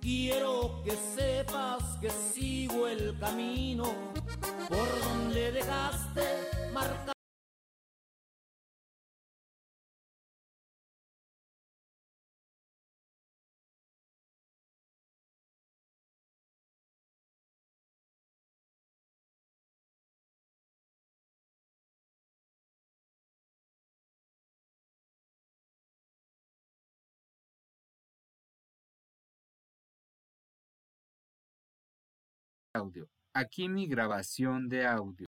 Quiero que sepas que sigo el camino por donde dejaste marcar. Aquí mi grabación de audio.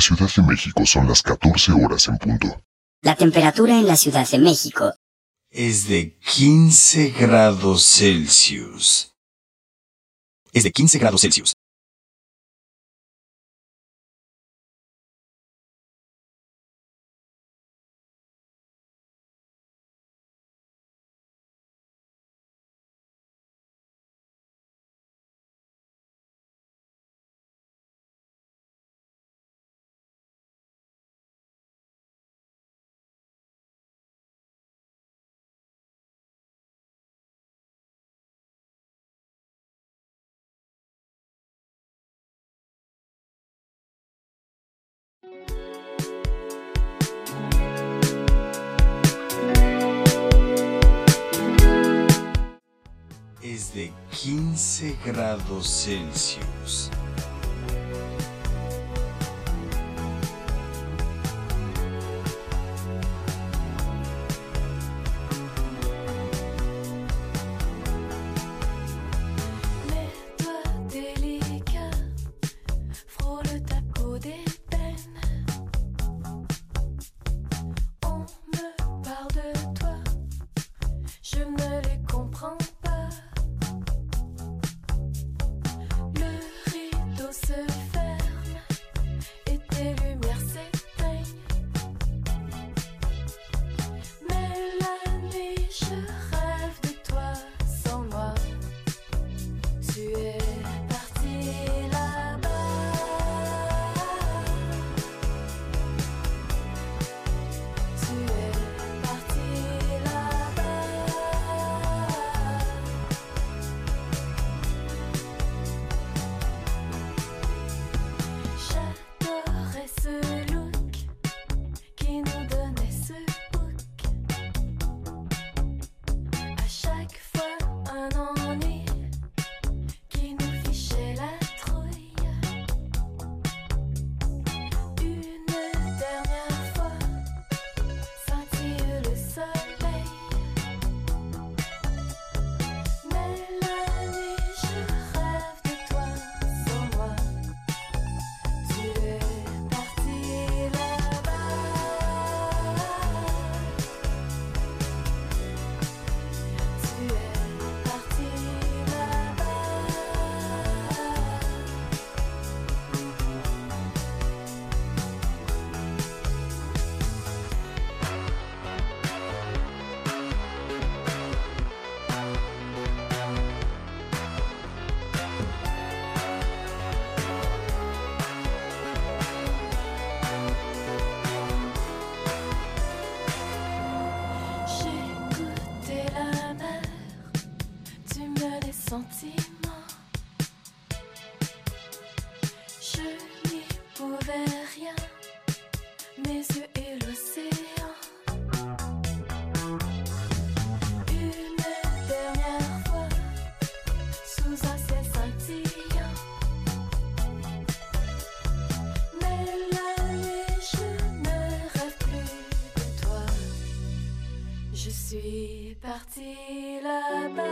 La Ciudad de México son las 14 horas en punto. La temperatura en la Ciudad de México es de 15 grados Celsius. Es de 15 grados Celsius. Es de 15 grados Celsius. Mes yeux et l'océan. Une dernière fois, sous un ciel scintillant. Mais là, je ne rêve plus de toi. Je suis parti là-bas.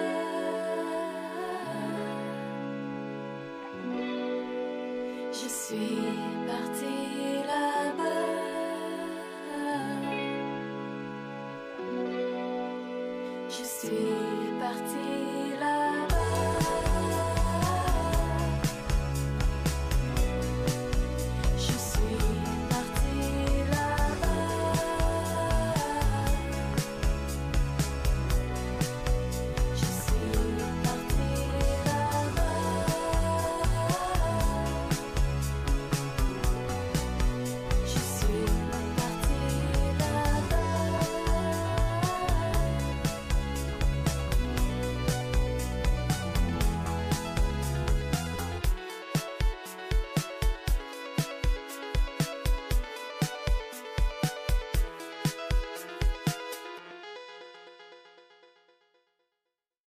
Je suis parti là-bas. Je suis parti là-bas.